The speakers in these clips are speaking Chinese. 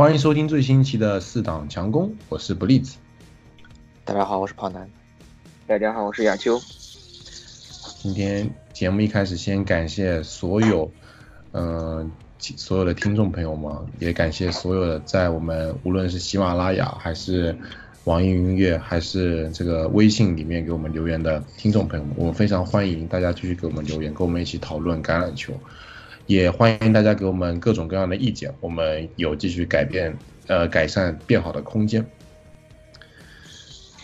欢迎收听最新一期的四档强攻，我是不利子。大家好，我是跑男。大家好，我是亚秋。今天节目一开始，先感谢所有，嗯，所有的听众朋友们，也感谢所有的在我们无论是喜马拉雅还是网易云音乐还是这个微信里面给我们留言的听众朋友们，我们非常欢迎大家继续给我们留言，跟我们一起讨论橄榄球。也欢迎大家给我们各种各样的意见，我们有继续改变、呃改善、变好的空间。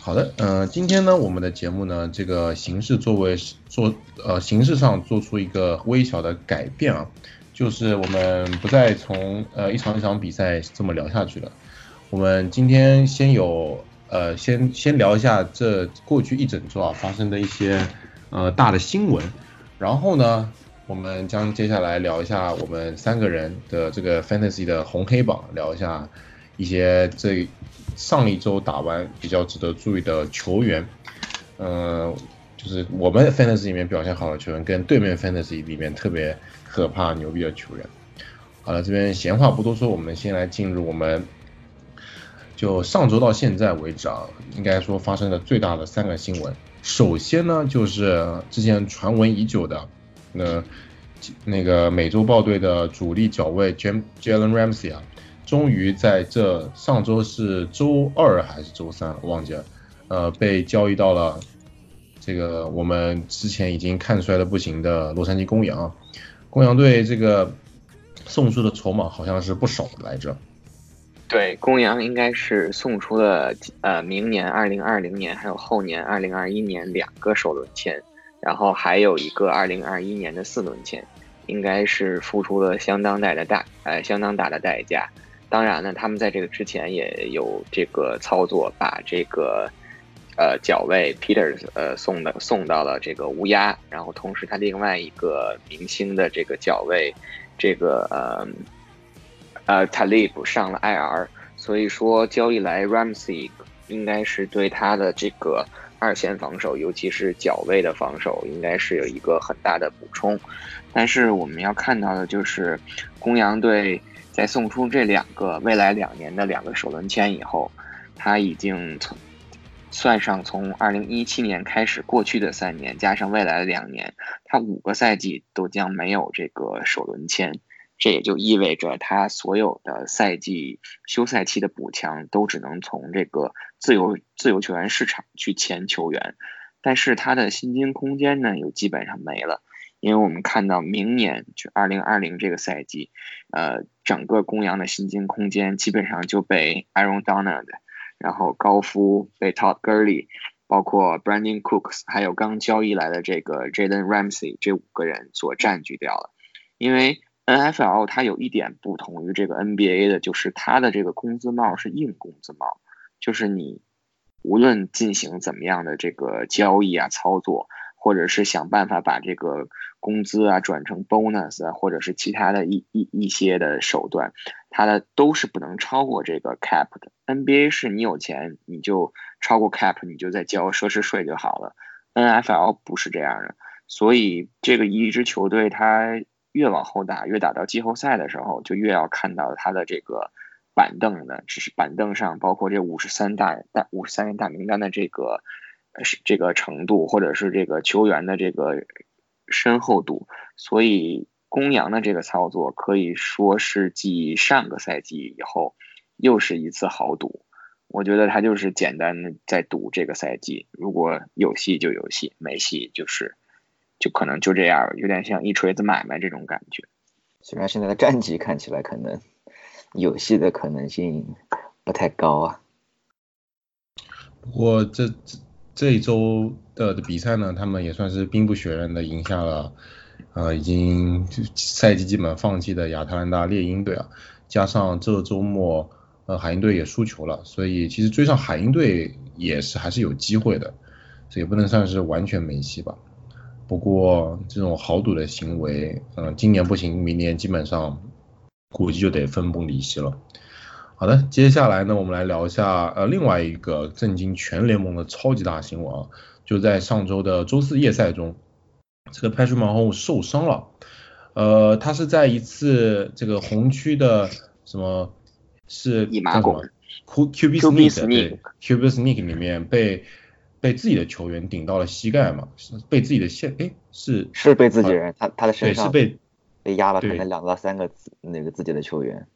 好的，嗯，今天呢，我们的节目呢，这个形式作为做呃形式上做出一个微小的改变啊，就是我们不再从呃一场一场比赛这么聊下去了，我们今天先有呃先先聊一下这过去一整周啊发生的一些呃大的新闻，然后呢。我们将接下来聊一下我们三个人的这个 fantasy 的红黑榜，聊一下一些这上一周打完比较值得注意的球员，嗯，就是我们 fantasy 里面表现好的球员，跟对面 fantasy 里面特别可怕牛逼的球员。好了，这边闲话不多说，我们先来进入我们就上周到现在为止啊，应该说发生的最大的三个新闻。首先呢，就是之前传闻已久的。那那个美洲豹队的主力角卫 Jalen Ramsey 啊，终于在这上周是周二还是周三，我忘记了，呃，被交易到了这个我们之前已经看出来的不行的洛杉矶公羊。公羊队这个送出的筹码好像是不少来着。对，公羊应该是送出了呃明年二零二零年还有后年二零二一年两个首轮签。然后还有一个二零二一年的四轮签，应该是付出了相当大的代，呃，相当大的代价。当然呢，他们在这个之前也有这个操作，把这个呃角卫 Peters 呃送的送到了这个乌鸦，然后同时他另外一个明星的这个角卫，这个呃呃 Talib 上了 IR，所以说交易来 Ramsey 应该是对他的这个。二线防守，尤其是角位的防守，应该是有一个很大的补充。但是我们要看到的就是，公羊队在送出这两个未来两年的两个首轮签以后，他已经从算上从二零一七年开始过去的三年，加上未来的两年，他五个赛季都将没有这个首轮签。这也就意味着他所有的赛季休赛期的补强都只能从这个自由自由球员市场去签球员，但是他的薪金空间呢又基本上没了，因为我们看到明年就二零二零这个赛季，呃，整个公羊的薪金空间基本上就被 Aaron Donald，然后高夫被 Todd Gurley，包括 Brandon Cooks，还有刚交易来的这个 Jaden Ramsey 这五个人所占据掉了，因为。N F L 它有一点不同于这个 N B A 的，就是它的这个工资帽是硬工资帽，就是你无论进行怎么样的这个交易啊、操作，或者是想办法把这个工资啊转成 bonus 啊，或者是其他的一一一些的手段，它的都是不能超过这个 cap 的。N B A 是你有钱你就超过 cap，你就再交奢侈税就好了。N F L 不是这样的，所以这个一支球队它。越往后打，越打到季后赛的时候，就越要看到他的这个板凳的，只是板凳上包括这五十三大大五十三人大名单的这个是这个程度，或者是这个球员的这个深厚度。所以公羊的这个操作可以说是继上个赛季以后又是一次豪赌。我觉得他就是简单的在赌这个赛季，如果有戏就有戏，没戏就是。就可能就这样，有点像一锤子买卖这种感觉。虽然现在的战绩看起来可能有戏的可能性不太高啊。不过这这这一周的比赛呢，他们也算是兵不血刃的赢下了，呃，已经赛季基本放弃的亚特兰大猎鹰队啊。加上这周末，呃，海鹰队也输球了，所以其实追上海鹰队也是还是有机会的，这也不能算是完全没戏吧。不过这种豪赌的行为，嗯，今年不行，明年基本上估计就得分崩离析了。好的，接下来呢，我们来聊一下呃另外一个震惊全联盟的超级大新闻啊，就在上周的周四夜赛中，这个 Patrick Mahomes 受伤了，呃，他是在一次这个红区的什么是一马拱 Q Q B Sneak 对 Q B Sneak 里面被被自己的球员顶到了膝盖嘛，是被自己的线哎是是被自己人，他他的身上对是被被压了可能两到三个那个自己的球员。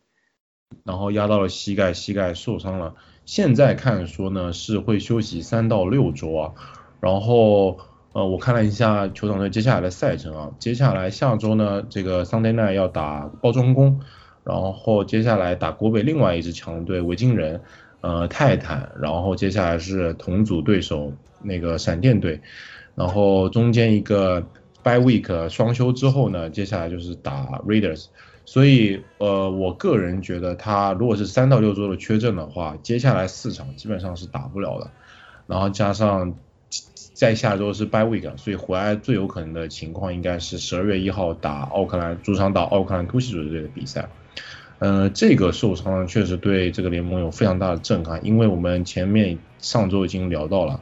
然后压到了膝盖，膝盖受伤了。现在看说呢是会休息三到六周啊。然后呃我看了一下酋长队接下来的赛程啊，接下来下周呢这个 Sunday night 要打包装工，然后接下来打国北另外一支强队维京人，呃泰坦，然后接下来是同组对手那个闪电队，然后中间一个 by week 双休之后呢，接下来就是打 Raiders。所以，呃，我个人觉得他如果是三到六周的缺阵的话，接下来四场基本上是打不了的。然后加上在下周是 bye week，所以回来最有可能的情况应该是十二月一号打奥克兰主场打奥克兰突袭者队的比赛。呃，这个受伤确实对这个联盟有非常大的震撼，因为我们前面上周已经聊到了，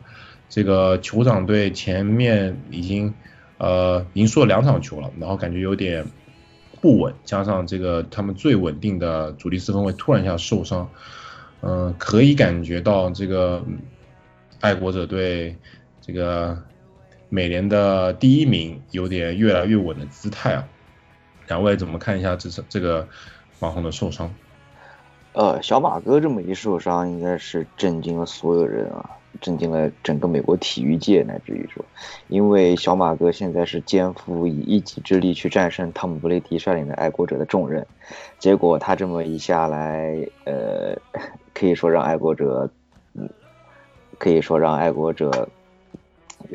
这个酋长队前面已经呃已经输了两场球了，然后感觉有点。不稳，加上这个他们最稳定的主力四分卫突然一下受伤，嗯、可以感觉到这个爱国者队这个美联的第一名有点越来越稳的姿态啊。两位怎么看一下这这个马洪的受伤？呃，小马哥这么一受伤，应该是震惊了所有人啊，震惊了整个美国体育界，乃至于说，因为小马哥现在是肩负以一己之力去战胜汤姆布雷迪率领的爱国者的重任，结果他这么一下来，呃，可以说让爱国者，嗯，可以说让爱国者，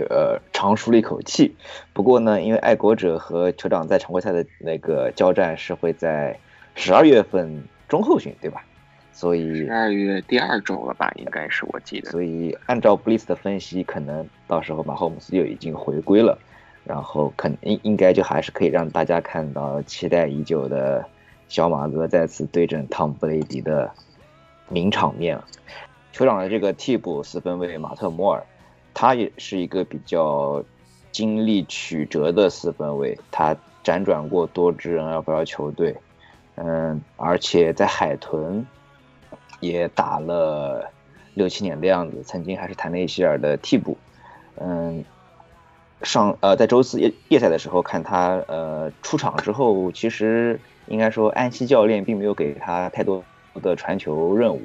呃，长舒了一口气。不过呢，因为爱国者和酋长在常规赛的那个交战是会在十二月份中后旬，对吧？所以十二月第二周了吧，应该是我记得。所以按照布里斯的分析，可能到时候马霍姆斯就已经回归了，然后肯应应该就还是可以让大家看到期待已久的小马哥再次对阵汤姆布雷迪的名场面。酋长的这个替补四分卫马特摩尔，他也是一个比较经历曲折的四分卫，他辗转过多支 NFL 球队，嗯，而且在海豚。也打了六七年的样子，曾经还是坦内希尔的替补。嗯，上呃在周四夜夜赛的时候看他呃出场之后，其实应该说安西教练并没有给他太多的传球任务。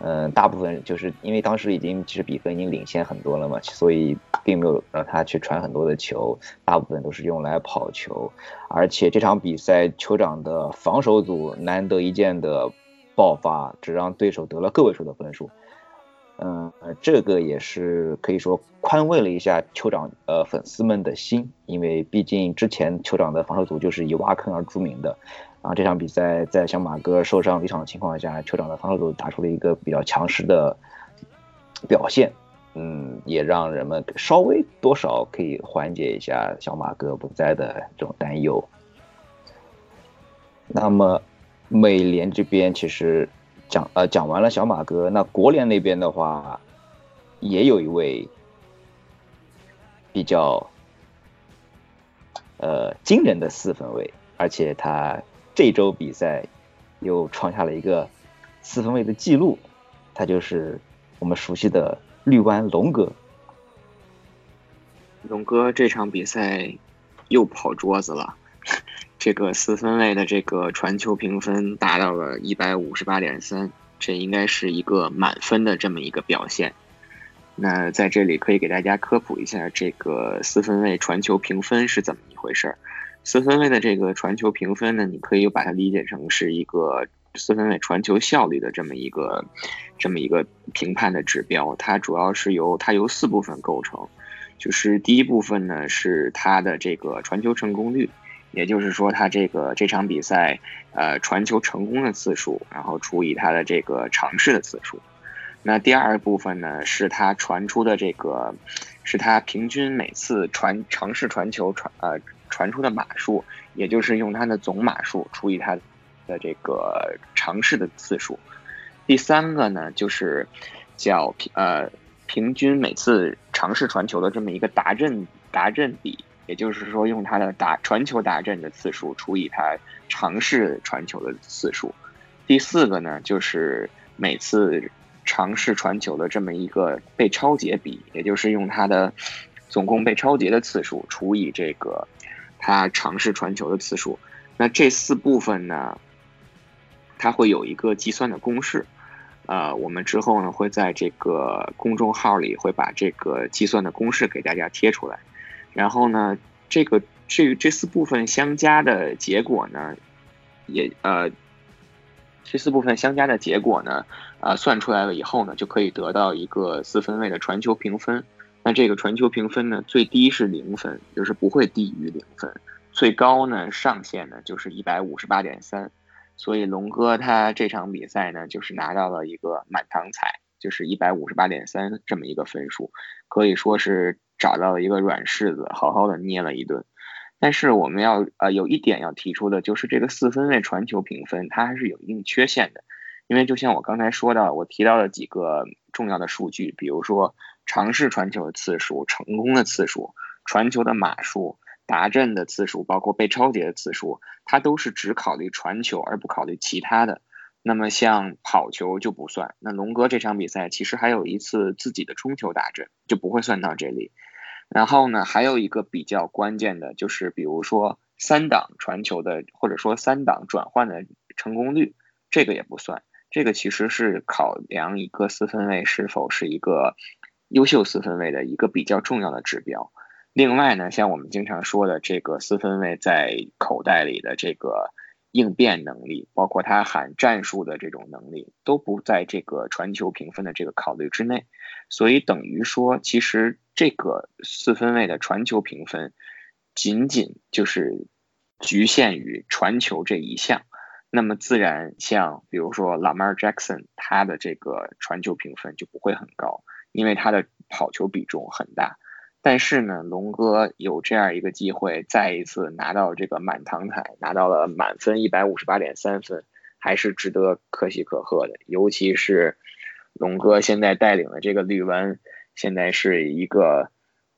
嗯，大部分就是因为当时已经其实比分已经领先很多了嘛，所以并没有让他去传很多的球，大部分都是用来跑球。而且这场比赛酋长的防守组难得一见的。爆发只让对手得了个位数的分数，嗯，这个也是可以说宽慰了一下酋长呃粉丝们的心，因为毕竟之前酋长的防守组就是以挖坑而著名的，啊这场比赛在小马哥受伤离场的情况下，酋长的防守组打出了一个比较强势的表现，嗯，也让人们稍微多少可以缓解一下小马哥不在的这种担忧。那么。美联这边其实讲呃讲完了小马哥，那国联那边的话，也有一位比较呃惊人的四分卫，而且他这周比赛又创下了一个四分卫的记录，他就是我们熟悉的绿湾龙哥。龙哥这场比赛又跑桌子了。这个四分卫的这个传球评分达到了一百五十八点三，这应该是一个满分的这么一个表现。那在这里可以给大家科普一下，这个四分卫传球评分是怎么一回事儿。四分卫的这个传球评分呢，你可以把它理解成是一个四分卫传球效率的这么一个这么一个评判的指标。它主要是由它由四部分构成，就是第一部分呢是它的这个传球成功率。也就是说，它这个这场比赛，呃，传球成功的次数，然后除以它的这个尝试的次数。那第二部分呢，是他传出的这个，是他平均每次传尝试传球传呃传出的码数，也就是用它的总码数除以它的这个尝试的次数。第三个呢，就是叫平呃平均每次尝试传球的这么一个达阵达阵比。也就是说，用它的打传球达阵的次数除以它尝试传球的次数。第四个呢，就是每次尝试传球的这么一个被超节比，也就是用它的总共被超节的次数除以这个他尝试传球的次数。那这四部分呢，它会有一个计算的公式。呃，我们之后呢会在这个公众号里会把这个计算的公式给大家贴出来。然后呢，这个这这四部分相加的结果呢，也呃，这四部分相加的结果呢，啊，算出来了以后呢，就可以得到一个四分位的传球评分。那这个传球评分呢，最低是零分，就是不会低于零分；最高呢，上限呢就是一百五十八点三。所以龙哥他这场比赛呢，就是拿到了一个满堂彩，就是一百五十八点三这么一个分数，可以说是找到了一个软柿子，好好的捏了一顿。但是我们要呃有一点要提出的就是这个四分位传球评分它还是有一定缺陷的，因为就像我刚才说到，我提到了几个重要的数据，比如说尝试传球的次数、成功的次数、传球的码数。达阵的次数，包括被超节的次数，它都是只考虑传球而不考虑其他的。那么像跑球就不算。那龙哥这场比赛其实还有一次自己的冲球达阵，就不会算到这里。然后呢，还有一个比较关键的就是，比如说三档传球的，或者说三档转换的成功率，这个也不算。这个其实是考量一个四分卫是否是一个优秀四分卫的一个比较重要的指标。另外呢，像我们经常说的这个四分卫在口袋里的这个应变能力，包括他喊战术的这种能力，都不在这个传球评分的这个考虑之内。所以等于说，其实这个四分卫的传球评分仅仅就是局限于传球这一项。那么自然，像比如说 Lamar Jackson，他的这个传球评分就不会很高，因为他的跑球比重很大。但是呢，龙哥有这样一个机会，再一次拿到这个满堂彩，拿到了满分一百五十八点三分，还是值得可喜可贺的。尤其是龙哥现在带领的这个绿湾，现在是一个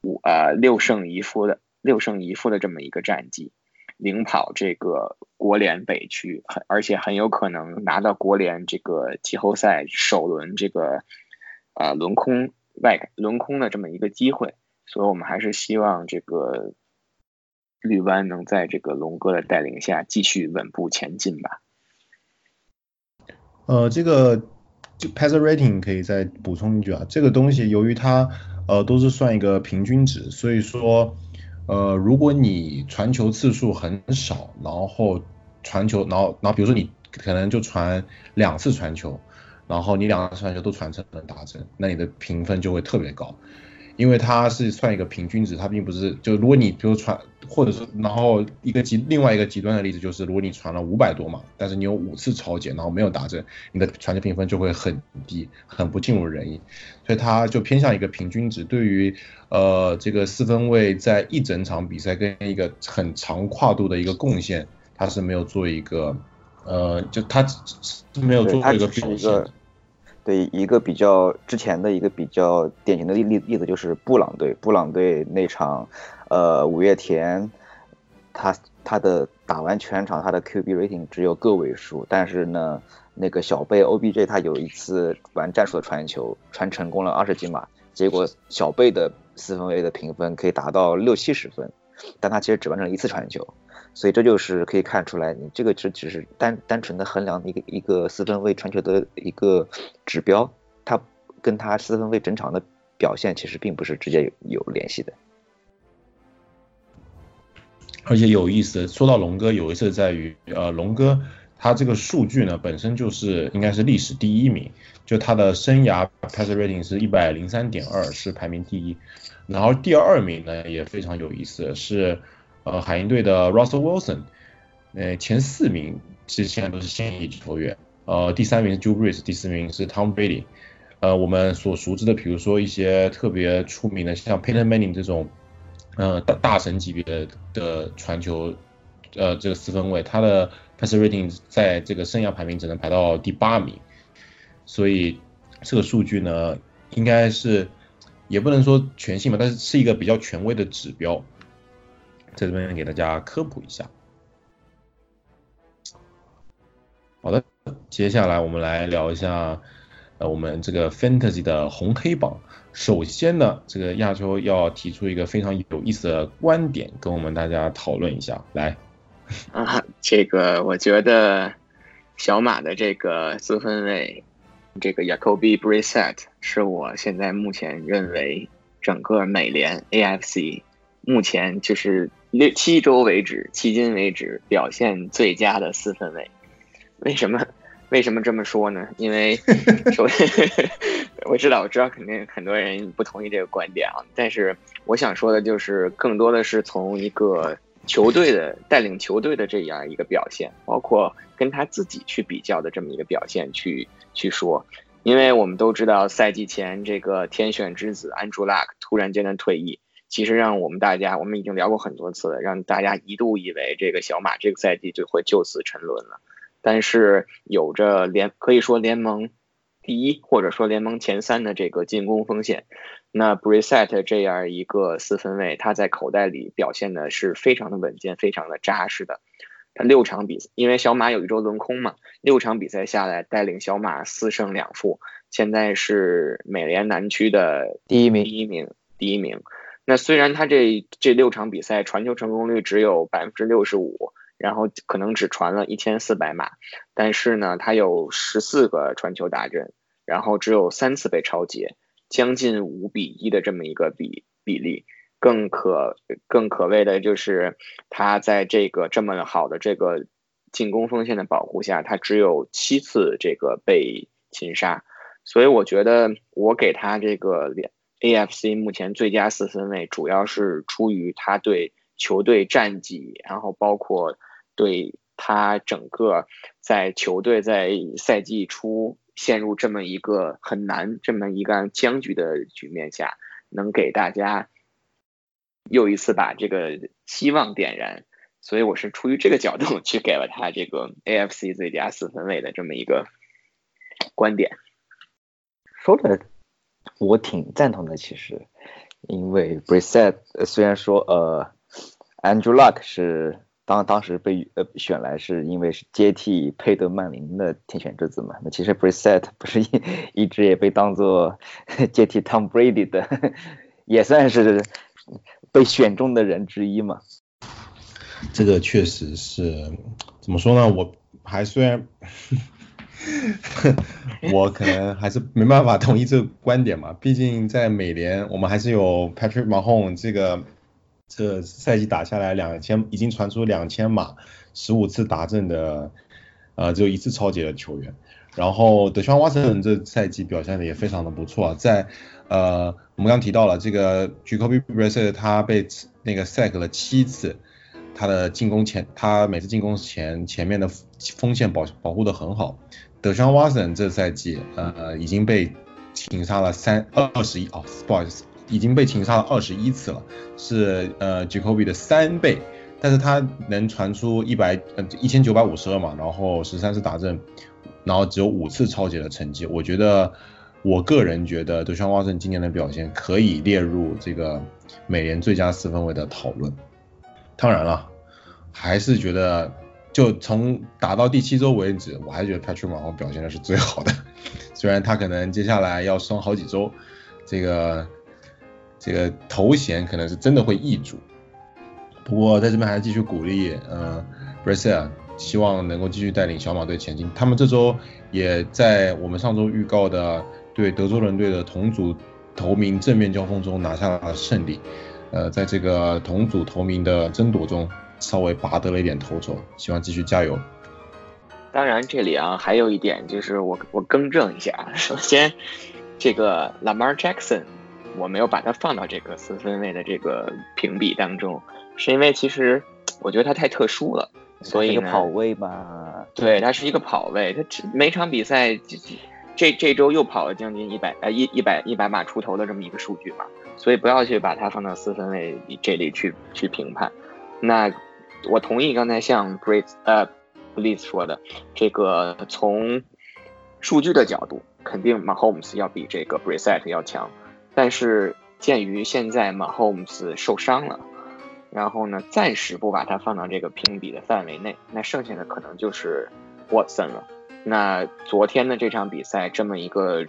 五呃六胜一负的六胜一负的这么一个战绩，领跑这个国联北区，很而且很有可能拿到国联这个季后赛首轮这个啊轮空外轮空的这么一个机会。所以我们还是希望这个绿湾能在这个龙哥的带领下继续稳步前进吧。呃，这个就 passer rating 可以再补充一句啊，这个东西由于它呃都是算一个平均值，所以说呃如果你传球次数很少，然后传球，然后然后比如说你可能就传两次传球，然后你两个传球都传成了达阵，那你的评分就会特别高。因为它是算一个平均值，它并不是就如果你比如传，或者是然后一个极另外一个极端的例子就是，如果你传了五百多码，但是你有五次超解，然后没有达阵，你的传球评分就会很低，很不尽如人意。所以它就偏向一个平均值。对于呃这个四分卫在一整场比赛跟一个很长跨度的一个贡献，它是没有做一个呃就它是没有做一个表现。对一个比较之前的一个比较典型的例例例子就是布朗队，布朗队那场，呃五月天，他他的打完全场他的 QB rating 只有个位数，但是呢那个小贝 OBJ 他有一次玩战术的传球传成功了二十几码，结果小贝的四分卫的评分可以达到六七十分，但他其实只完成了一次传球。所以这就是可以看出来，你这个只只是单单纯的衡量一个一个四分卫传球的一个指标，它跟他四分卫整场的表现其实并不是直接有有联系的。而且有意思，说到龙哥，有意思在于，呃，龙哥他这个数据呢本身就是应该是历史第一名，就他的生涯 passer rating 是一百零三点二，是排名第一，然后第二名呢也非常有意思，是。呃，海鹰队的 Russell Wilson，呃，前四名其实现在都是现役球员，呃，第三名是 Drew Brees，第四名是 Tom Brady，呃，我们所熟知的，比如说一些特别出名的，像 Peyton Manning 这种，呃，大大神级别的的传球，呃，这个四分卫，他的 passer rating 在这个生涯排名只能排到第八名，所以这个数据呢，应该是也不能说全信吧，但是是一个比较权威的指标。在这边给大家科普一下。好的，接下来我们来聊一下呃我们这个 Fantasy 的红黑榜。首先呢，这个亚洲要提出一个非常有意思的观点，跟我们大家讨论一下。来，啊，这个我觉得小马的这个四分卫，这个 Jacoby Brissett 是我现在目前认为整个美联 AFC 目前就是六七周为止，迄今为止表现最佳的四分卫。为什么？为什么这么说呢？因为 首先我知道，我知道，肯定很多人不同意这个观点啊。但是我想说的就是，更多的是从一个球队的带领球队的这样一个表现，包括跟他自己去比较的这么一个表现去去说。因为我们都知道，赛季前这个天选之子 Andrew Luck 突然间的退役，其实让我们大家，我们已经聊过很多次了，让大家一度以为这个小马这个赛季就会就此沉沦了。但是有着联可以说联盟第一或者说联盟前三的这个进攻风险，那 Brissett 这样一个四分卫，他在口袋里表现的是非常的稳健，非常的扎实的。他六场比赛，因为小马有一周轮空嘛，六场比赛下来带领小马四胜两负，现在是美联南区的第一名，第一名，第一名。那虽然他这这六场比赛传球成功率只有百分之六十五。然后可能只传了一千四百码，但是呢，他有十四个传球打阵，然后只有三次被超截，将近五比一的这么一个比比例。更可更可谓的就是他在这个这么好的这个进攻锋线的保护下，他只有七次这个被擒杀。所以我觉得我给他这个 AFC 目前最佳四分卫，主要是出于他对球队战绩，然后包括。对他整个在球队在赛季初陷入这么一个很难、这么一个僵局的局面下，能给大家又一次把这个希望点燃，所以我是出于这个角度去给了他这个 AFC 最佳四分卫的这么一个观点。说的我挺赞同的，其实，因为 Brissett 虽然说呃，Andrew Luck 是。当当时被呃选来是因为是接替佩德曼林的天选之子嘛？那其实 Brissett 不是一一直也被当做 接替 Tom Brady 的，也算是被选中的人之一嘛？这个确实是怎么说呢？我还虽然 我可能还是没办法同意这个观点嘛，毕竟在美联我们还是有 Patrick Mahomes 这个。这赛季打下来两千，已经传出两千码，十五次达阵的，呃，只有一次超节的球员。然后德川瓦森这赛季表现的也非常的不错，在呃，我们刚提到了这个 Jacoby Brissett，他被那个 sack 了七次，他的进攻前，他每次进攻前前面的锋线保保护的很好。德川瓦森这赛季呃已经被擒杀了三二十一哦，不好意思。已经被擒杀了二十一次了，是呃 Jacoby 的三倍，但是他能传出一百呃一千九百五十二码，然后十三次打阵，然后只有五次超节的成绩，我觉得我个人觉得德川沃森今年的表现可以列入这个美联最佳四分卫的讨论。当然了，还是觉得就从打到第七周为止，我还觉得 Patrick Mahomes 表现的是最好的，虽然他可能接下来要伤好几周，这个。这个头衔可能是真的会易主，不过在这边还是继续鼓励，嗯 b r a s i l 希望能够继续带领小马队前进。他们这周也在我们上周预告的对德州人队的同组头名正面交锋中拿下了胜利，呃，在这个同组头名的争夺中稍微拔得了一点头筹，希望继续加油。当然，这里啊还有一点就是我我更正一下，首先这个 Lamar Jackson。我没有把它放到这个四分卫的这个评比当中，是因为其实我觉得他太特殊了，所以一个跑位吧。对，他是一个跑位，他每场比赛这这周又跑了将近一百呃一一百一百码出头的这么一个数据嘛，所以不要去把它放到四分位这里去去评判。那我同意刚才像 Brit 呃 Bliss 说的，这个从数据的角度，肯定 Mahomes 要比这个 Brissett 要强。但是鉴于现在马 h o m e s 受伤了，然后呢，暂时不把它放到这个评比的范围内，那剩下的可能就是 Watson 了。那昨天的这场比赛，这么一个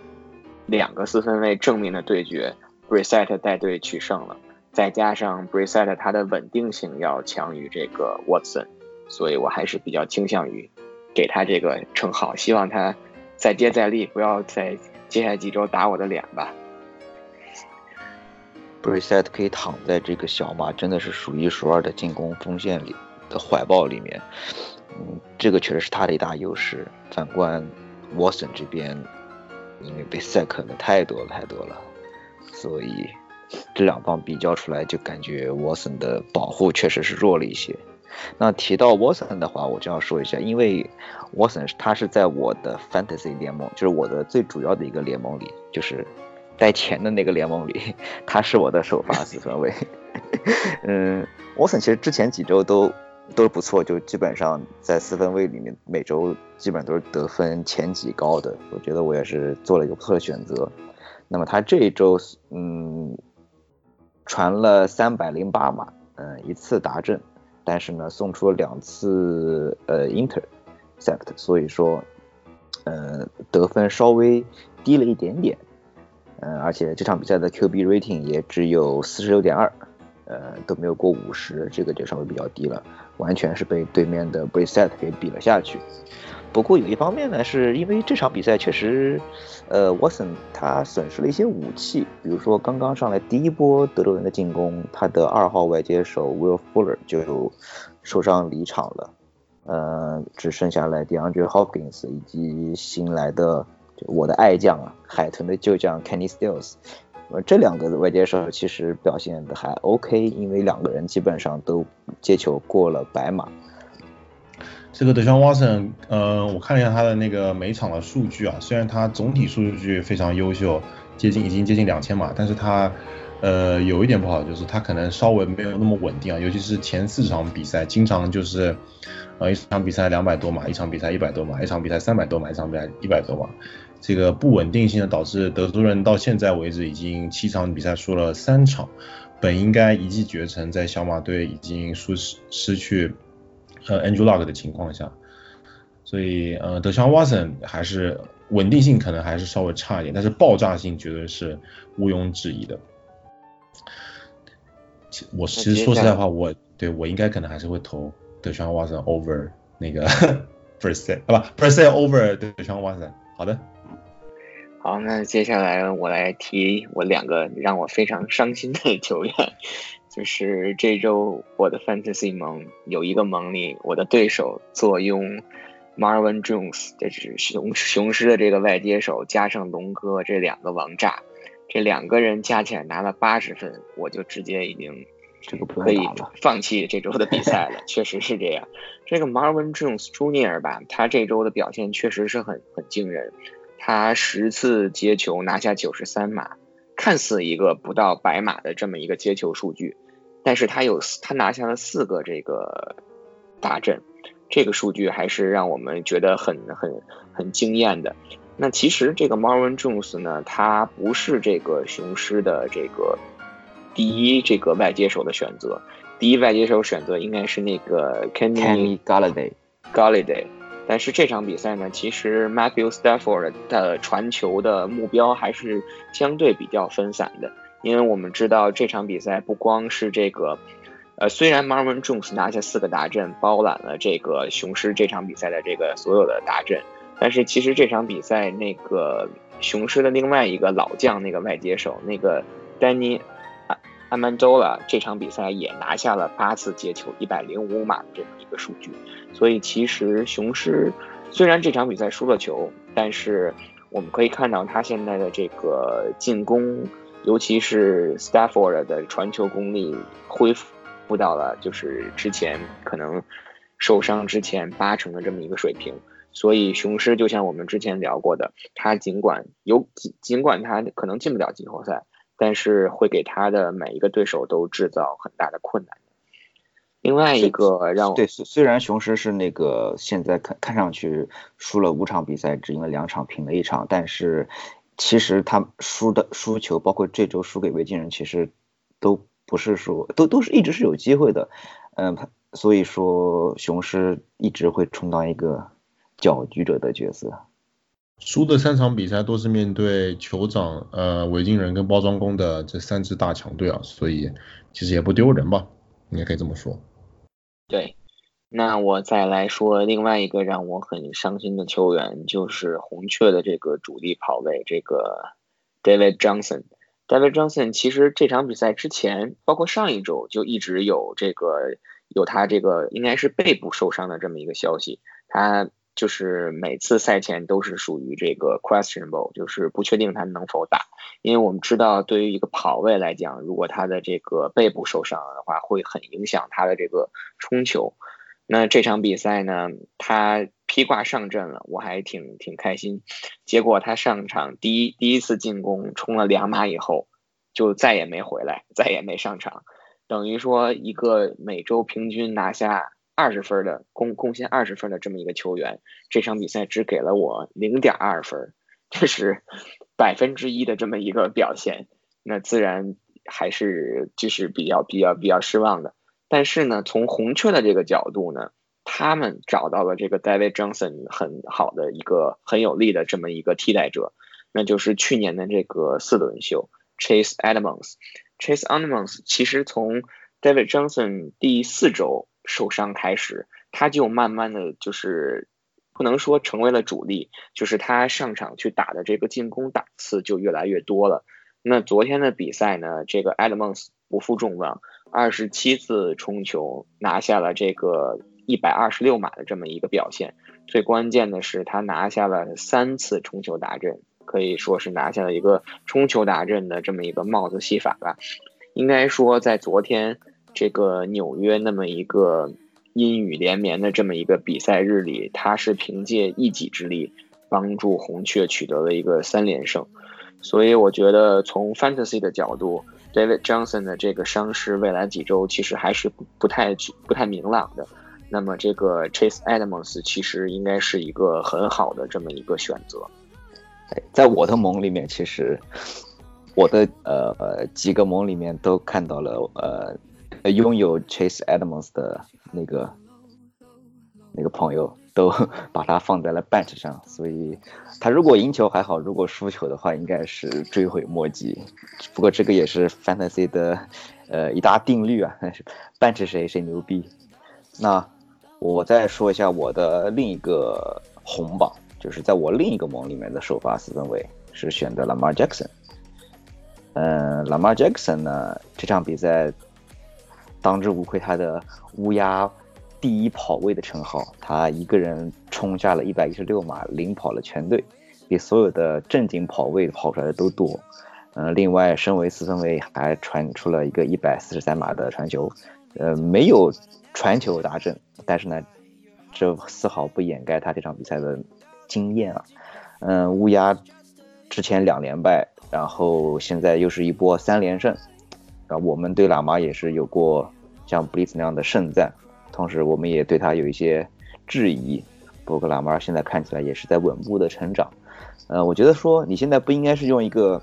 两个四分卫正面的对决 b r i s e t t 带队取胜了，再加上 b r i s e t t 他的稳定性要强于这个 Watson，所以我还是比较倾向于给他这个称号，希望他再接再厉，不要在接下来几周打我的脸吧。b r i s e t t 可以躺在这个小马真的是数一数二的进攻锋线里的怀抱里面。嗯，这个确实是他的一大优势。反观 Watson 这边，因为被 sack 的太多了太多了，所以这两方比较出来，就感觉 Watson 的保护确实是弱了一些。那提到 Watson 的话，我就要说一下，因为 Watson 他是在我的 Fantasy 联盟，就是我的最主要的一个联盟里，就是带钱的那个联盟里，他是我的首发四分卫。嗯，Watson 其实之前几周都。都是不错，就基本上在四分卫里面，每周基本上都是得分前几高的。我觉得我也是做了一个不错的选择。那么他这一周，嗯，传了三百零八码，嗯，一次达阵，但是呢，送出了两次呃 intercept，所以说，呃，得分稍微低了一点点。嗯，而且这场比赛的 QB rating 也只有四十六点二。呃，都没有过五十，这个就稍微比较低了，完全是被对面的 b r i s e t 给比了下去。不过有一方面呢，是因为这场比赛确实，呃，Watson 他损失了一些武器，比如说刚刚上来第一波德州人的进攻，他的二号外接手 Will Fuller 就受伤离场了，呃，只剩下来 DeAndre Hopkins 以及新来的我的爱将啊，海豚的旧将 Kenny Stills。呃，这两个外接手其实表现的还 OK，因为两个人基本上都接球过了白马。这个德肖沃森，呃，我看了一下他的那个每场的数据啊，虽然他总体数据非常优秀，接近已经接近两千码，但是他呃有一点不好，就是他可能稍微没有那么稳定啊，尤其是前四场比赛，经常就是呃一场比赛两百多码，一场比赛一百多码，一场比赛三百多码，一场比赛一百多码。这个不稳定性的导致德州人到现在为止已经七场比赛输了三场，本应该一骑绝尘，在小马队已经输失失去呃 Andrew Luck 的情况下，所以呃德肖 Watson 还是稳定性可能还是稍微差一点，但是爆炸性绝对是毋庸置疑的。我其实说实在话，我对我应该可能还是会投德肖 Watson over 那个 p e r c e 啊不 p e r c e over 德肖 Watson。好的。好，那接下来我来提我两个让我非常伤心的球员，就是这周我的 Fantasy 盟有一个盟里，我的对手坐拥 Marvin Jones，这是雄雄狮的这个外接手，加上龙哥这两个王炸，这两个人加起来拿了八十分，我就直接已经这个可以放弃这周的比赛了。确实是这样，这个 Marvin Jones Junior 吧，他这周的表现确实是很很惊人。他十次接球拿下九十三码，看似一个不到百码的这么一个接球数据，但是他有他拿下了四个这个大阵，这个数据还是让我们觉得很很很惊艳的。那其实这个 Marvin Jones 呢，他不是这个雄狮的这个第一这个外接手的选择，第一外接手选择应该是那个 Kenny Galladay Galladay。但是这场比赛呢，其实 Matthew Stafford 的传球的目标还是相对比较分散的，因为我们知道这场比赛不光是这个，呃，虽然 Marvin Jones 拿下四个大阵，包揽了这个雄狮这场比赛的这个所有的大阵，但是其实这场比赛那个雄狮的另外一个老将那个外接手那个 Danny Amendola 这场比赛也拿下了八次接球，一百零五码的这么一个数据。所以其实雄狮虽然这场比赛输了球，但是我们可以看到他现在的这个进攻，尤其是 Stafford 的传球功力恢复到了就是之前可能受伤之前八成的这么一个水平。所以雄狮就像我们之前聊过的，他尽管有尽管他可能进不了季后赛，但是会给他的每一个对手都制造很大的困难。另外一个让对，虽然雄狮是那个现在看看上去输了五场比赛，只赢了两场，平了一场，但是其实他输的输球，包括这周输给维京人，其实都不是说都都是一直是有机会的，嗯，所以说雄狮一直会充当一个搅局者的角色。输的三场比赛都是面对酋长、呃维京人跟包装工的这三支大强队啊，所以其实也不丢人吧，应该可以这么说。对，那我再来说另外一个让我很伤心的球员，就是红雀的这个主力跑位，这个 David Johnson。David Johnson 其实这场比赛之前，包括上一周就一直有这个有他这个应该是背部受伤的这么一个消息，他。就是每次赛前都是属于这个 questionable，就是不确定他能否打，因为我们知道对于一个跑位来讲，如果他的这个背部受伤的话，会很影响他的这个冲球。那这场比赛呢，他披挂上阵了，我还挺挺开心。结果他上场第一第一次进攻冲了两码以后，就再也没回来，再也没上场，等于说一个每周平均拿下。二十分的贡贡献二十分的这么一个球员，这场比赛只给了我零点二分，这是百分之一的这么一个表现，那自然还是就是比较比较比较失望的。但是呢，从红雀的这个角度呢，他们找到了这个 David Johnson 很好的一个很有力的这么一个替代者，那就是去年的这个四轮秀 Chase Edmonds。Chase Edmonds 其实从 David Johnson 第四周。受伤开始，他就慢慢的就是不能说成为了主力，就是他上场去打的这个进攻档次就越来越多了。那昨天的比赛呢，这个 Edmonds 不负众望，二十七次冲球拿下了这个一百二十六码的这么一个表现。最关键的是他拿下了三次冲球达阵，可以说是拿下了一个冲球达阵的这么一个帽子戏法吧。应该说在昨天。这个纽约那么一个阴雨连绵的这么一个比赛日里，他是凭借一己之力帮助红雀取得了一个三连胜，所以我觉得从 fantasy 的角度，David Johnson 的这个伤势未来几周其实还是不不太不太明朗的。那么这个 Chase Edmonds 其实应该是一个很好的这么一个选择。在我的盟里面，其实我的呃几个盟里面都看到了呃。拥有 Chase Edmonds 的那个那个朋友都 把他放在了 bench 上，所以他如果赢球还好，如果输球的话，应该是追悔莫及。不过这个也是 fantasy 的呃一大定律啊，bench 谁谁牛逼。那我再说一下我的另一个红榜，就是在我另一个盟里面的首发四分卫是选择 Lamar Jackson。嗯，Lamar Jackson 呢这场比赛。当之无愧，他的乌鸦第一跑位的称号，他一个人冲下了一百一十六码，领跑了全队，比所有的正经跑位跑出来的都多。嗯，另外，身为四分卫，还传出了一个一百四十三码的传球，呃，没有传球达阵，但是呢，这丝毫不掩盖他这场比赛的经验啊。嗯，乌鸦之前两连败，然后现在又是一波三连胜，啊，我们对喇嘛也是有过。像布里斯那样的盛赞，同时我们也对他有一些质疑。不过拉马尔现在看起来也是在稳步的成长。呃，我觉得说你现在不应该是用一个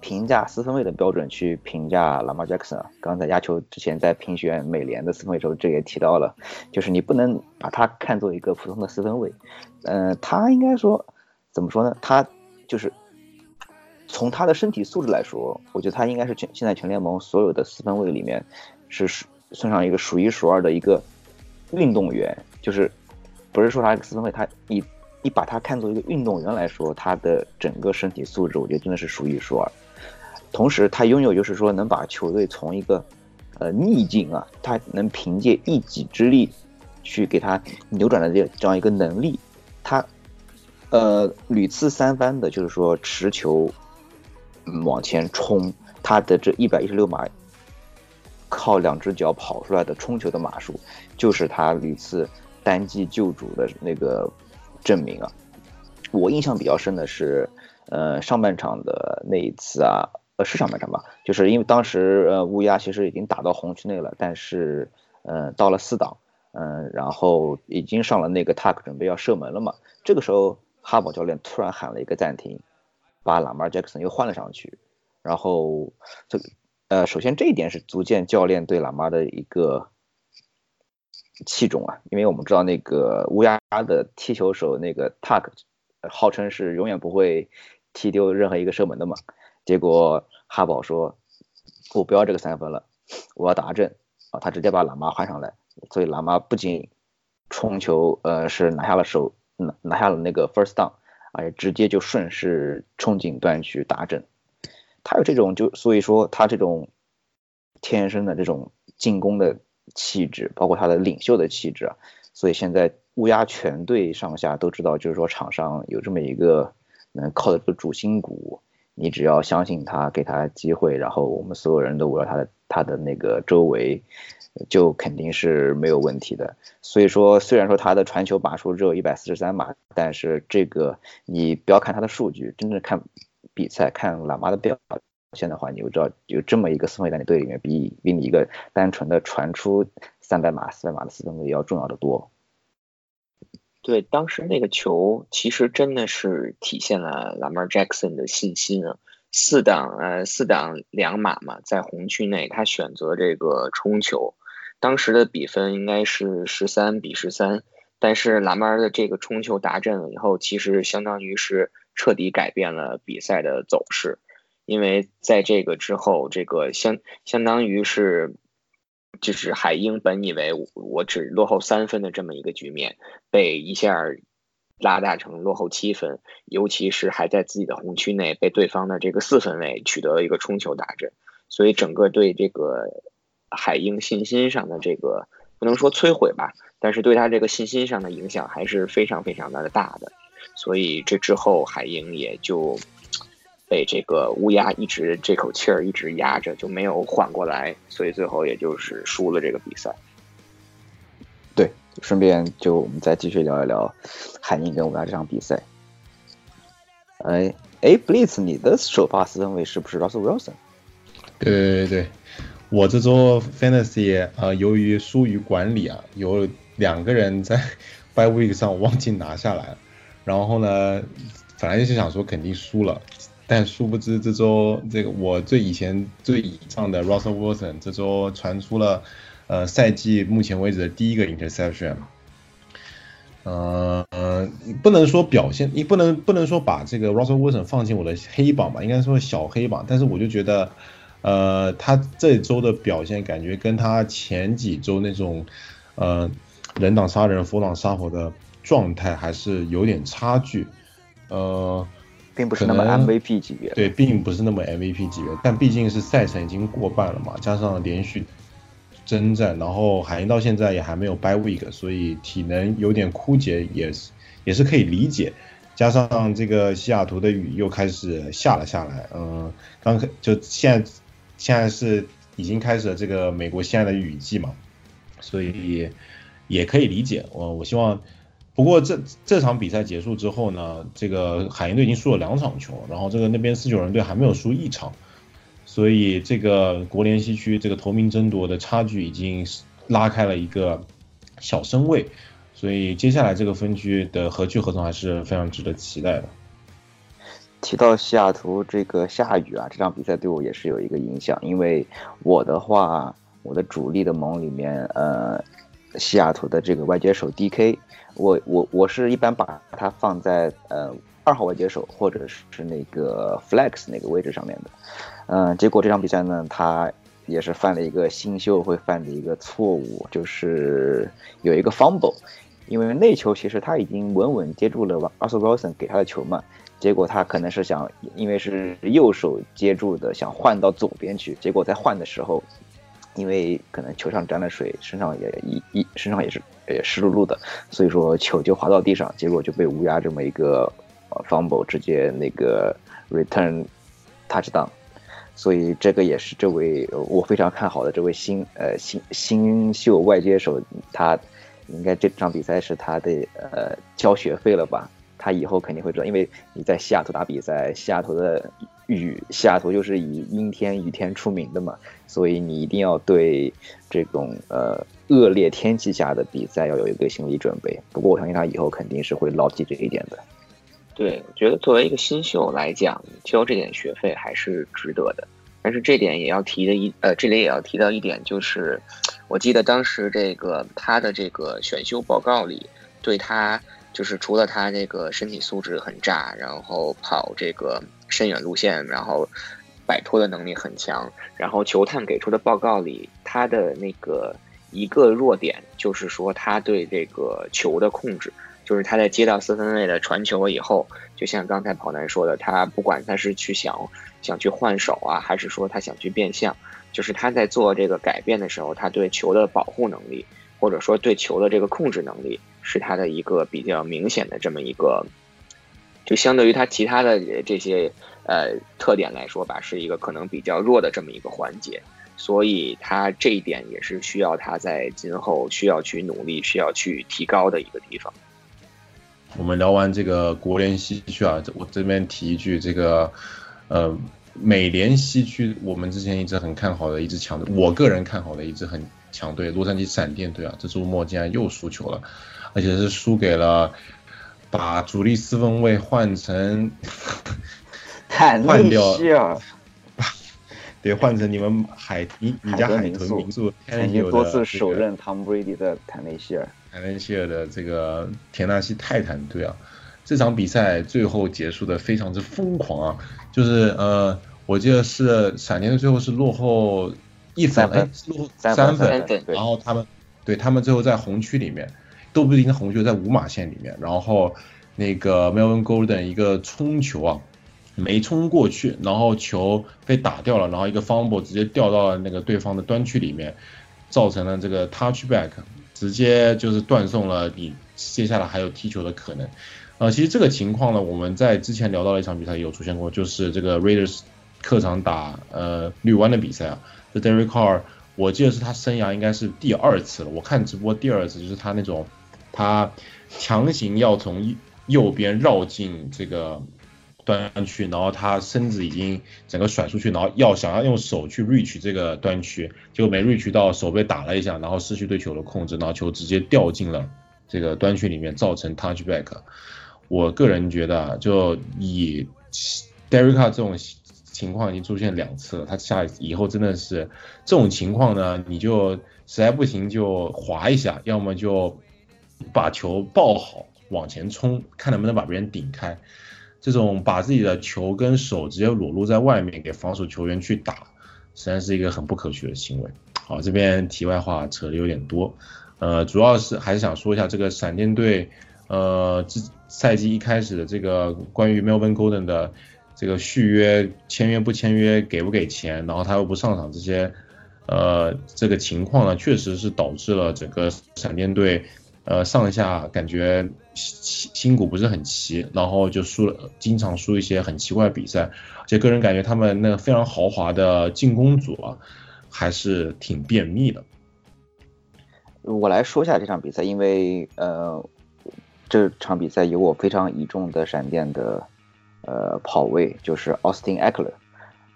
评价四分卫的标准去评价拉马尔杰克逊啊。刚才亚球之前在评选美联的四分卫时候，这也提到了，就是你不能把他看作一个普通的四分卫。嗯，他应该说怎么说呢？他就是从他的身体素质来说，我觉得他应该是全现在全联盟所有的四分卫里面是。算上一个数一数二的一个运动员，就是不是说他四分卫，他你你把他看作一个运动员来说，他的整个身体素质，我觉得真的是数一数二。同时，他拥有就是说能把球队从一个呃逆境啊，他能凭借一己之力去给他扭转的这这样一个能力，他呃屡次三番的，就是说持球往前冲，他的这一百一十六码。靠两只脚跑出来的冲球的码数，就是他屡次单击救主的那个证明啊！我印象比较深的是，呃，上半场的那一次啊，呃，是上半场吧？就是因为当时呃乌鸦其实已经打到红区内了，但是呃到了四档，嗯，然后已经上了那个 tuck 准备要射门了嘛。这个时候哈堡教练突然喊了一个暂停，把拉马尔杰克森又换了上去，然后这。呃，首先这一点是足见教练对喇嘛的一个器重啊，因为我们知道那个乌鸦的踢球手那个 Tuck，号称是永远不会踢丢任何一个射门的嘛。结果哈宝说，我不要这个三分了，我要达阵啊，他直接把喇嘛换上来，所以喇嘛不仅冲球，呃，是拿下了手，拿拿下了那个 first down，而且直接就顺势冲锦断去达阵。他有这种就所以说他这种天生的这种进攻的气质，包括他的领袖的气质啊，所以现在乌鸦全队上下都知道，就是说场上有这么一个能靠的这个主心骨。你只要相信他，给他机会，然后我们所有人都围绕他的他的那个周围，就肯定是没有问题的。所以说，虽然说他的传球码数只有一百四十三码，但是这个你不要看他的数据，真正看比赛，看喇嘛的表现的话，你就知道有这么一个四分卫在你队里面，比比你一个单纯的传出三百码、四百码的四分卫要重要的多。对，当时那个球其实真的是体现了喇嘛 Jackson 的信心啊！四档呃四档两码嘛，在红区内他选择这个冲球，当时的比分应该是十三比十三，但是 Lamar 的这个冲球达阵了以后，其实相当于是彻底改变了比赛的走势，因为在这个之后，这个相相当于是。就是海鹰本以为我只落后三分的这么一个局面，被一下拉大成落后七分，尤其是还在自己的红区内被对方的这个四分卫取得了一个冲球打阵，所以整个对这个海鹰信心上的这个不能说摧毁吧，但是对他这个信心上的影响还是非常非常的大的，所以这之后海鹰也就。被这个乌鸦一直这口气儿一直压着，就没有缓过来，所以最后也就是输了这个比赛。对，顺便就我们再继续聊一聊海鹰跟乌鸦这场比赛。哎哎，Blitz，你的首发四分卫是不是 Russell Wilson？对对对对，我这周 Fantasy 啊，由于疏于管理啊，有两个人在 By Week 上忘记拿下来了，然后呢，本来就是想说肯定输了。但殊不知，这周这个我最以前最倚仗的 Russell Wilson，这周传出了呃赛季目前为止的第一个 interception，呃不能说表现，你不能不能说把这个 Russell Wilson 放进我的黑榜吧，应该说小黑榜，但是我就觉得呃他这周的表现感觉跟他前几周那种呃人挡杀人佛挡杀佛的状态还是有点差距，呃。并不是那么 MVP 级别，对，并不是那么 MVP 级别，但毕竟是赛程已经过半了嘛，加上连续征战，然后海鹰到现在也还没有 by week，所以体能有点枯竭，也是也是可以理解。加上这个西雅图的雨又开始下了下来，嗯，刚开就现在现在是已经开始了这个美国现在的雨季嘛，所以也可以理解。我我希望。不过这这场比赛结束之后呢，这个海鹰队已经输了两场球，然后这个那边四九人队还没有输一场，所以这个国联西区这个头名争夺的差距已经拉开了一个小身位，所以接下来这个分区的合区合同还是非常值得期待的。提到西雅图这个下雨啊，这场比赛对我也是有一个影响，因为我的话，我的主力的盟里面，呃，西雅图的这个外接手 DK。我我我是一般把它放在呃二号外接手或者是那个 flex 那个位置上面的，嗯，结果这场比赛呢，他也是犯了一个新秀会犯的一个错误，就是有一个 fumble，因为那球其实他已经稳稳接住了 Russell Wilson 给他的球嘛，结果他可能是想因为是右手接住的，想换到左边去，结果在换的时候。因为可能球上沾了水，身上也一一身上也是也湿漉漉的，所以说球就滑到地上，结果就被乌鸦这么一个 fumble 直接那个 return touchdown，所以这个也是这位我非常看好的这位新呃新新秀外接手，他应该这场比赛是他的呃交学费了吧？他以后肯定会知道，因为你在西雅图打比赛，西雅图的。雨，西雅图就是以阴天、雨天出名的嘛，所以你一定要对这种呃恶劣天气下的比赛要有一个心理准备。不过我相信他以后肯定是会牢记这一点的。对，我觉得作为一个新秀来讲，交这点学费还是值得的。但是这点也要提的一呃，这里也要提到一点，就是我记得当时这个他的这个选秀报告里，对他就是除了他这个身体素质很炸，然后跑这个深远路线，然后摆脱的能力很强，然后球探给出的报告里，他的那个一个弱点就是说他对这个球的控制。就是他在接到四分卫的传球以后，就像刚才跑男说的，他不管他是去想想去换手啊，还是说他想去变向，就是他在做这个改变的时候，他对球的保护能力，或者说对球的这个控制能力，是他的一个比较明显的这么一个，就相对于他其他的这些呃特点来说吧，是一个可能比较弱的这么一个环节，所以他这一点也是需要他在今后需要去努力、需要去提高的一个地方。我们聊完这个国联西区啊，我这边提一句，这个呃美联西区，我们之前一直很看好的一支强队，我个人看好的一支很强队，洛杉矶闪电队啊，这周末竟然又输球了，而且是输给了把主力四分卫换成 坦换掉，啊，对，换成你们海你你家海豚民宿曾经多次首任 Tom Brady 的坦内希尔。坦内希尔的这个田纳西泰坦队啊，这场比赛最后结束的非常之疯狂啊，就是呃，我记得是闪电队最后是落后一分，哎，落后三分，然后他们对他们最后在红区里面都不一定红球，在五码线里面，然后那个 Melvin Golden 一个冲球啊，没冲过去，然后球被打掉了，然后一个 fumble 直接掉到了那个对方的端区里面，造成了这个 touchback。直接就是断送了你接下来还有踢球的可能，呃，其实这个情况呢，我们在之前聊到的一场比赛有出现过，就是这个 Raiders 客场打呃绿湾的比赛啊，这 Derek Carr，我记得是他生涯应该是第二次了，我看直播第二次就是他那种他强行要从右边绕进这个。端区，然后他身子已经整个甩出去，然后要想要用手去 reach 这个端区，结果没 reach 到，手被打了一下，然后失去对球的控制，然后球直接掉进了这个端区里面，造成 touchback。我个人觉得，就以 Derek 这种情况已经出现两次了，他下以后真的是这种情况呢，你就实在不行就滑一下，要么就把球抱好往前冲，看能不能把别人顶开。这种把自己的球跟手直接裸露在外面给防守球员去打，实际上是一个很不可取的行为。好，这边题外话扯的有点多，呃，主要是还是想说一下这个闪电队，呃，这赛季一开始的这个关于 Melvin Golden 的这个续约签约不签约给不给钱，然后他又不上场这些，呃，这个情况呢，确实是导致了整个闪电队。呃，上下感觉心心骨不是很齐，然后就输了，经常输一些很奇怪的比赛。而且个人感觉他们那个非常豪华的进攻组啊，还是挺便秘的。我来说一下这场比赛，因为呃，这场比赛有我非常倚重的闪电的呃跑位，就是 Austin Eckler。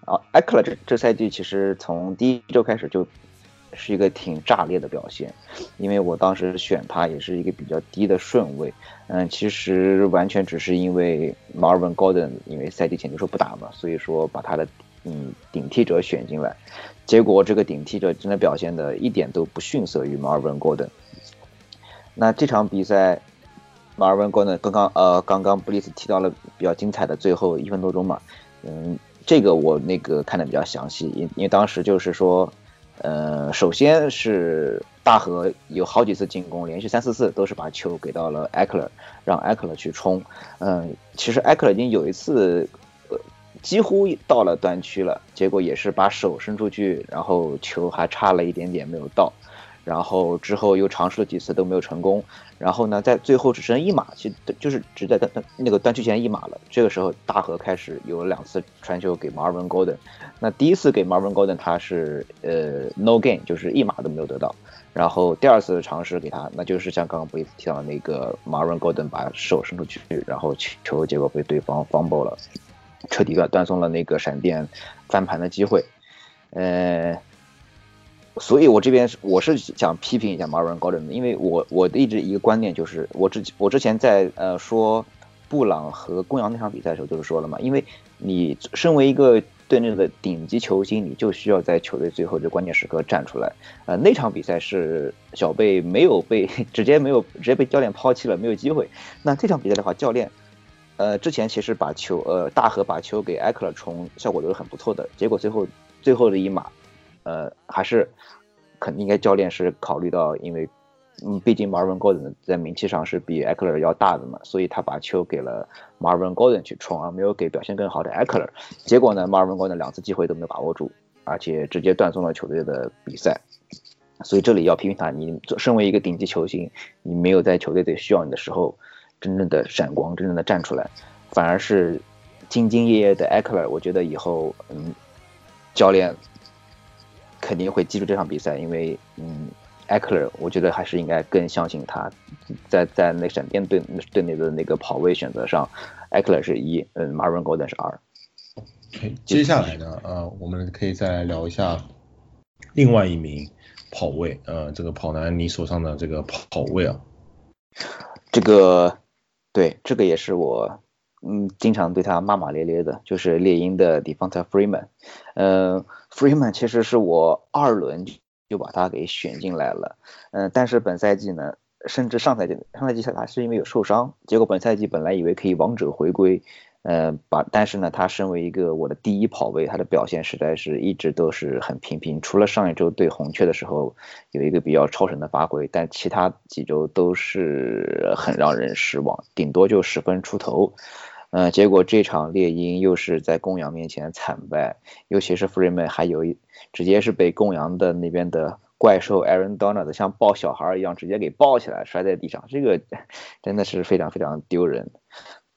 啊，Eckler 这这赛季其实从第一周开始就。是一个挺炸裂的表现，因为我当时选他也是一个比较低的顺位，嗯，其实完全只是因为 Marvin g o r d o n 因为赛季前就说不打嘛，所以说把他的嗯顶替者选进来，结果这个顶替者真的表现的一点都不逊色于 Marvin Golden。那这场比赛，Marvin Golden 刚刚呃刚刚布里斯提到了比较精彩的最后一分多钟嘛，嗯，这个我那个看的比较详细，因因为当时就是说。呃，首先是大河有好几次进攻，连续三四次都是把球给到了埃克勒，让埃克勒去冲。嗯，其实埃克勒已经有一次，呃，几乎到了端区了，结果也是把手伸出去，然后球还差了一点点没有到。然后之后又尝试了几次都没有成功，然后呢，在最后只剩一码，其实就是只在那个端区前一码了。这个时候大河开始有了两次传球给 Marvin Golden，那第一次给 Marvin Golden 他是呃 no gain，就是一码都没有得到。然后第二次尝试给他，那就是像刚刚布里斯提到的那个 Marvin Golden 把手伸出去，然后球结果被对方 fumble 了，彻底断断送了那个闪电翻盘的机会。呃。所以，我这边是我是想批评一下 Marvin Golden 的，因为我我的一直一个观念就是，我之我之前在呃说布朗和公羊那场比赛的时候就是说了嘛，因为你身为一个队内的顶级球星，你就需要在球队最后这关键时刻站出来。呃，那场比赛是小贝没有被 直接没有直接被教练抛弃了，没有机会。那这场比赛的话，教练呃之前其实把球呃大河把球给艾克勒冲，效果都是很不错的。结果最后最后的一码，呃还是肯定应该教练是考虑到因为。嗯，毕竟 Marvin Golden 在名气上是比 Eckler 要大的嘛，所以他把球给了 Marvin Golden 去冲，而没有给表现更好的 Eckler。结果呢，Marvin Golden 两次机会都没有把握住，而且直接断送了球队的比赛。所以这里要批评他，你身为一个顶级球星，你没有在球队最需要你的时候真正的闪光，真正的站出来，反而是兢兢业业的 Eckler。我觉得以后，嗯，教练肯定会记住这场比赛，因为，嗯。艾克勒，我觉得还是应该更相信他，在在那闪电队队内的那个跑位选择上，艾克勒是一，嗯，Marvin Golden 是二。接下来呢，呃，我们可以再来聊一下另外一名跑位，呃，这个跑男你手上的这个跑位啊。这个，对，这个也是我，嗯，经常对他骂骂咧咧的，就是猎鹰的 d e f o n t a Freeman，嗯，Freeman 其实是我二轮。就把他给选进来了，嗯，但是本赛季呢，甚至上赛季上赛季他是因为有受伤，结果本赛季本来以为可以王者回归，呃，把但是呢，他身为一个我的第一跑位，他的表现实在是一直都是很平平，除了上一周对红雀的时候有一个比较超神的发挥，但其他几周都是很让人失望，顶多就十分出头。嗯，结果这场猎鹰又是在公羊面前惨败，尤其是 Freeman 还有一直接是被公羊的那边的怪兽 Aaron Donald 像抱小孩一样直接给抱起来摔在地上，这个 真的是非常非常丢人。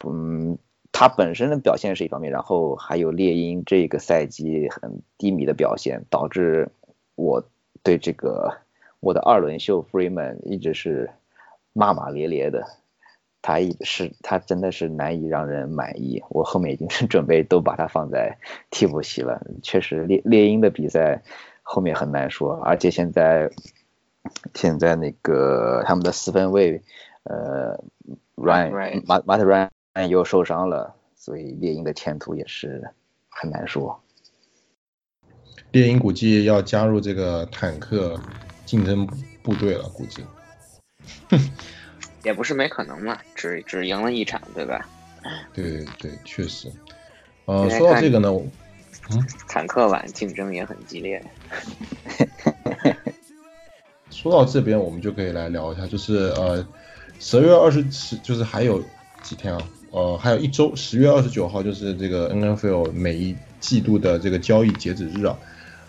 嗯，他本身的表现是一方面，然后还有猎鹰这个赛季很低迷的表现，导致我对这个我的二轮秀 Freeman 一直是骂骂咧咧的。他是他真的是难以让人满意，我后面已经是准备都把他放在替补席了。确实猎猎鹰的比赛后面很难说，而且现在现在那个他们的四分卫呃 Ryan 马马特 Ryan 又受伤了，所以猎鹰的前途也是很难说。猎鹰估计要加入这个坦克竞争部队了，估计。也不是没可能嘛，只只赢了一场，对吧？对对，确实。呃，说到这个呢，嗯，坦克碗竞争也很激烈。说到这边，我们就可以来聊一下，就是呃，十月二十十，就是还有几天啊？呃，还有一周，十月二十九号就是这个 NFL 每一季度的这个交易截止日啊。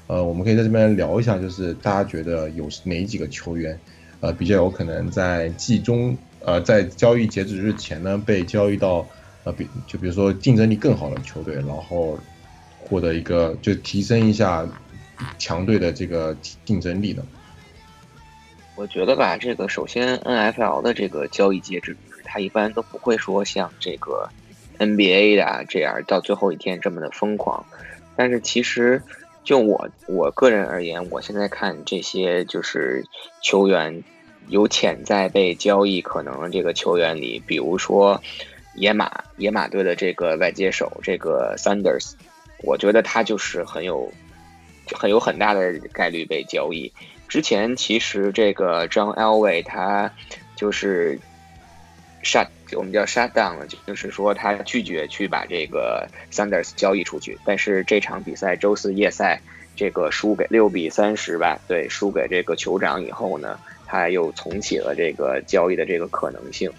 呃，我们可以在这边聊一下，就是大家觉得有哪几个球员，呃，比较有可能在季中。呃，在交易截止日前呢，被交易到呃，比就比如说竞争力更好的球队，然后获得一个就提升一下强队的这个竞争力的。我觉得吧，这个首先 NFL 的这个交易截止日，它一般都不会说像这个 NBA 的这样到最后一天这么的疯狂。但是其实就我我个人而言，我现在看这些就是球员。有潜在被交易可能这个球员里，比如说野马野马队的这个外接手这个 Sanders，我觉得他就是很有很有很大的概率被交易。之前其实这个 John Elway 他就是 shut 我们叫 shut down 了，就是说他拒绝去把这个 Sanders 交易出去。但是这场比赛周四夜赛这个输给六比三十吧，对，输给这个酋长以后呢。他又重启了这个交易的这个可能性，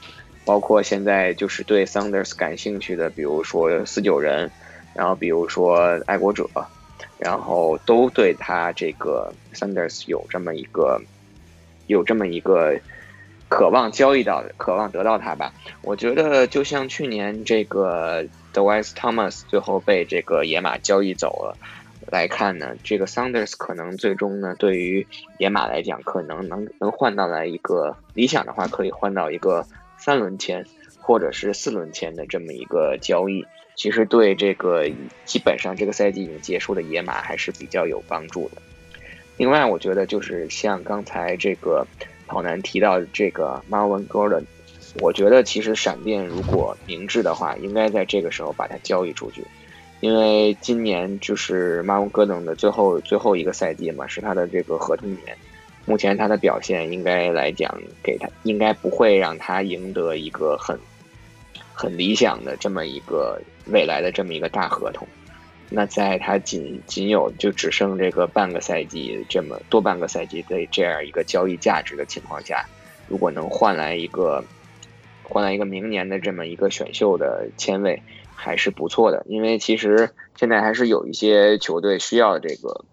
包括现在就是对 Saunders 感兴趣的，比如说四九人，然后比如说爱国者，然后都对他这个 Saunders 有这么一个有这么一个渴望交易到，渴望得到他吧。我觉得就像去年这个 The Wise Thomas 最后被这个野马交易走了。来看呢，这个 Saunders 可能最终呢，对于野马来讲，可能能能换到来一个理想的话，可以换到一个三轮签或者是四轮签的这么一个交易。其实对这个基本上这个赛季已经结束的野马还是比较有帮助的。另外，我觉得就是像刚才这个跑男提到的这个 Marvin Gordon，我觉得其实闪电如果明智的话，应该在这个时候把它交易出去。因为今年就是马龙戈登的最后最后一个赛季嘛，是他的这个合同年。目前他的表现应该来讲，给他应该不会让他赢得一个很很理想的这么一个未来的这么一个大合同。那在他仅仅有就只剩这个半个赛季这么多半个赛季的这样一个交易价值的情况下，如果能换来一个换来一个明年的这么一个选秀的签位。还是不错的，因为其实现在还是有一些球队需要这个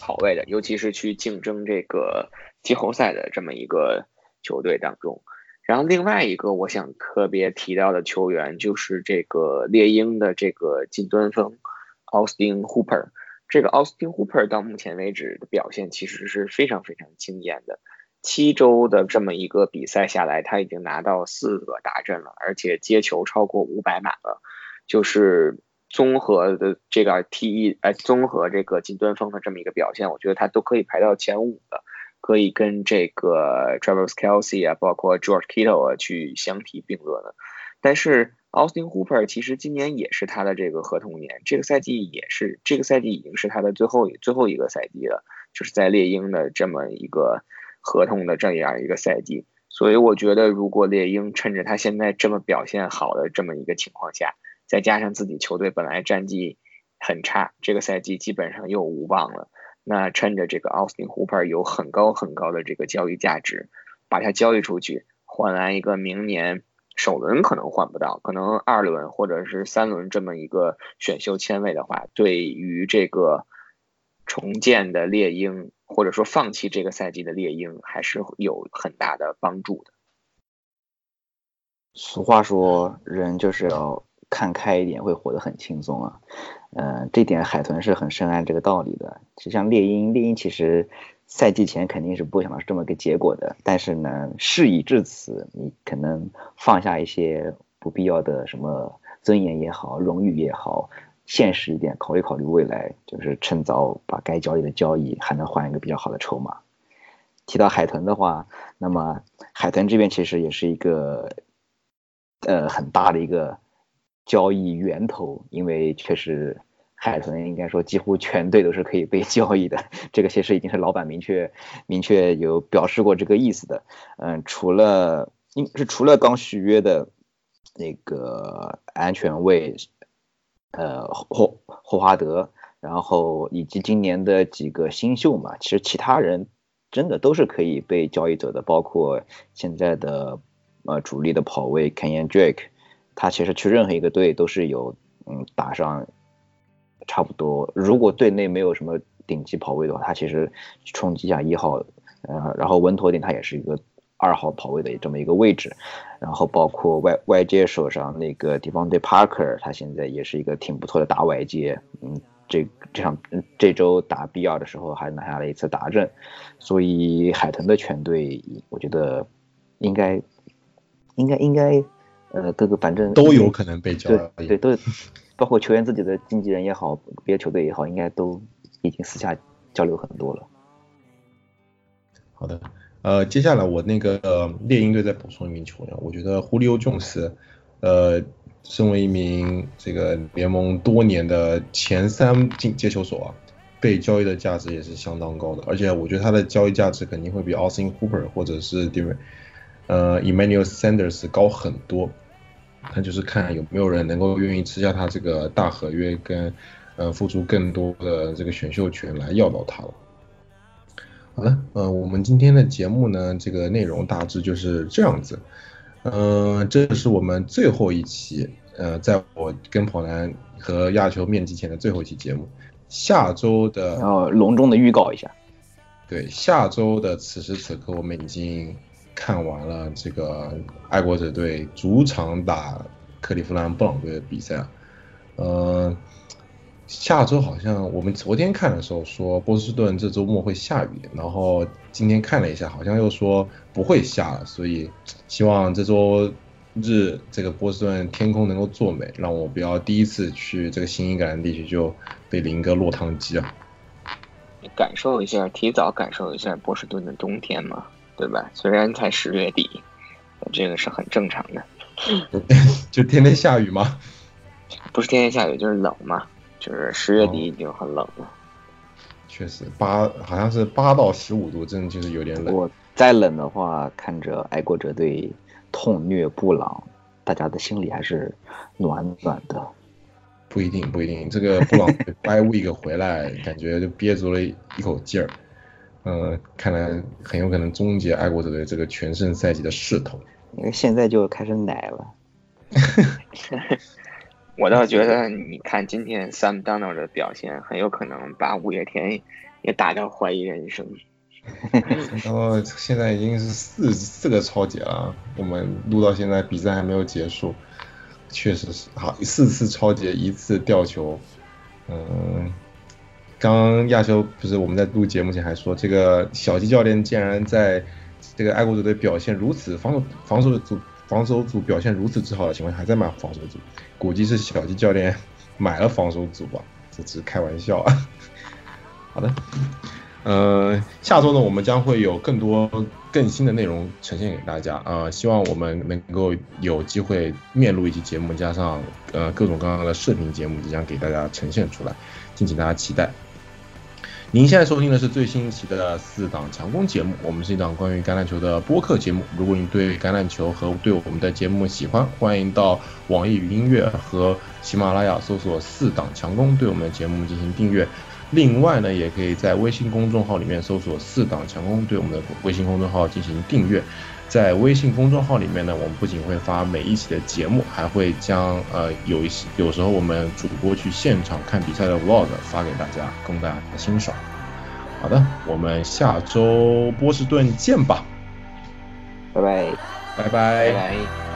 跑位的，尤其是去竞争这个季后赛的这么一个球队当中。然后另外一个我想特别提到的球员就是这个猎鹰的这个近端锋 Austin Hooper。这个 Austin Hooper 到目前为止的表现其实是非常非常惊艳的。七周的这么一个比赛下来，他已经拿到四个大阵了，而且接球超过五百码了。就是综合的这个 T.E. 哎，综合这个近端锋的这么一个表现，我觉得他都可以排到前五的，可以跟这个 Travis Kelsey 啊，包括 George Kittle 啊去相提并论的。但是 Austin Hooper 其实今年也是他的这个合同年，这个赛季也是这个赛季已经是他的最后最后一个赛季了，就是在猎鹰的这么一个。合同的这样一个赛季，所以我觉得，如果猎鹰趁着他现在这么表现好的这么一个情况下，再加上自己球队本来战绩很差，这个赛季基本上又无望了，那趁着这个奥斯汀·胡珀有很高很高的这个交易价值，把它交易出去，换来一个明年首轮可能换不到，可能二轮或者是三轮这么一个选秀签位的话，对于这个重建的猎鹰。或者说放弃这个赛季的猎鹰还是有很大的帮助的。俗话说，人就是要看开一点，会活得很轻松啊。嗯，这点海豚是很深谙这个道理的。就像猎鹰，猎鹰其实赛季前肯定是不想到是这么个结果的，但是呢，事已至此，你可能放下一些不必要的什么尊严也好，荣誉也好。现实一点，考虑考虑未来，就是趁早把该交易的交易，还能换一个比较好的筹码。提到海豚的话，那么海豚这边其实也是一个呃很大的一个交易源头，因为确实海豚应该说几乎全队都是可以被交易的，这个其实已经是老板明确明确有表示过这个意思的。嗯，除了应是除了刚续约的那个安全卫。呃，霍霍华德，然后以及今年的几个新秀嘛，其实其他人真的都是可以被交易走的，包括现在的呃主力的跑位 Kenyan Drake，他其实去任何一个队都是有嗯打上差不多，如果队内没有什么顶级跑位的话，他其实冲击一下一号，呃，然后稳妥点他也是一个。二号跑位的这么一个位置，然后包括外外接手上那个地方队 Parker，他现在也是一个挺不错的大外接，嗯，这这场这周打 B 二的时候还拿下了一次达阵，所以海豚的全队，我觉得应该应该应该，呃，各个反正都有可能被交易，对对，都包括球员自己的经纪人也好，别的球队也好，应该都已经私下交流很多了。好的。呃，接下来我那个猎鹰队再补充一名球员，我觉得胡里欧·琼斯，呃，身为一名这个联盟多年的前三进接球手啊，被交易的价值也是相当高的，而且我觉得他的交易价值肯定会比 Austin Hooper 或者是 d 呃 Emmanuel Sanders 高很多，那就是看有没有人能够愿意吃下他这个大合约跟呃付出更多的这个选秀权来要到他了。好了，呃，我们今天的节目呢，这个内容大致就是这样子。嗯，这是我们最后一期，呃，在我跟跑男和亚球面基前的最后一期节目。下周的，然后隆重的预告一下。对，下周的此时此刻，我们已经看完了这个爱国者队主场打克利夫兰布朗队的比赛。呃。下周好像我们昨天看的时候说波士顿这周末会下雨，然后今天看了一下，好像又说不会下了，所以希望这周日这个波士顿天空能够作美，让我不要第一次去这个新英格兰地区就被淋个落汤鸡啊！感受一下，提早感受一下波士顿的冬天嘛，对吧？虽然才十月底，这个是很正常的。就天天下雨吗？不是天天下雨就是冷嘛，就是十月底已经很冷了。确实，八好像是八到十五度，真的就是有点冷。我再冷的话，看着爱国者队痛虐布朗，大家的心里还是暖暖的。不一定，不一定，这个布朗 bye week 回来，感觉就憋足了一口劲儿。嗯，看来很有可能终结爱国者队这个全胜赛季的势头。因为现在就开始奶了。我倒觉得，你看今天 Sam Donald 的表现，很有可能把五月天也打到怀疑人生。然后现在已经是四四个超节了，我们录到现在比赛还没有结束，确实是好四次超节，一次吊球。嗯，刚刚亚修不是我们在录节目前还说，这个小鸡教练竟然在这个爱国者队表现如此防守防守组。防守组表现如此之好的情况下，还在买防守组，估计是小鸡教练买了防守组吧，这只是开玩笑啊。好的，呃，下周呢，我们将会有更多更新的内容呈现给大家啊，希望我们能够有机会面录一期节目，加上呃各种各样的视频节目，即将给大家呈现出来，敬请大家期待。您现在收听的是最新一期的四档强攻节目，我们是一档关于橄榄球的播客节目。如果你对橄榄球和对我们的节目喜欢，欢迎到网易云音乐和喜马拉雅搜索“四档强攻”，对我们的节目进行订阅。另外呢，也可以在微信公众号里面搜索“四档强攻”，对我们的微信公众号进行订阅。在微信公众号里面呢，我们不仅会发每一期的节目，还会将呃有一些有时候我们主播去现场看比赛的 vlog 发给大家，供大家欣赏。好的，我们下周波士顿见吧，拜拜，拜拜，拜拜。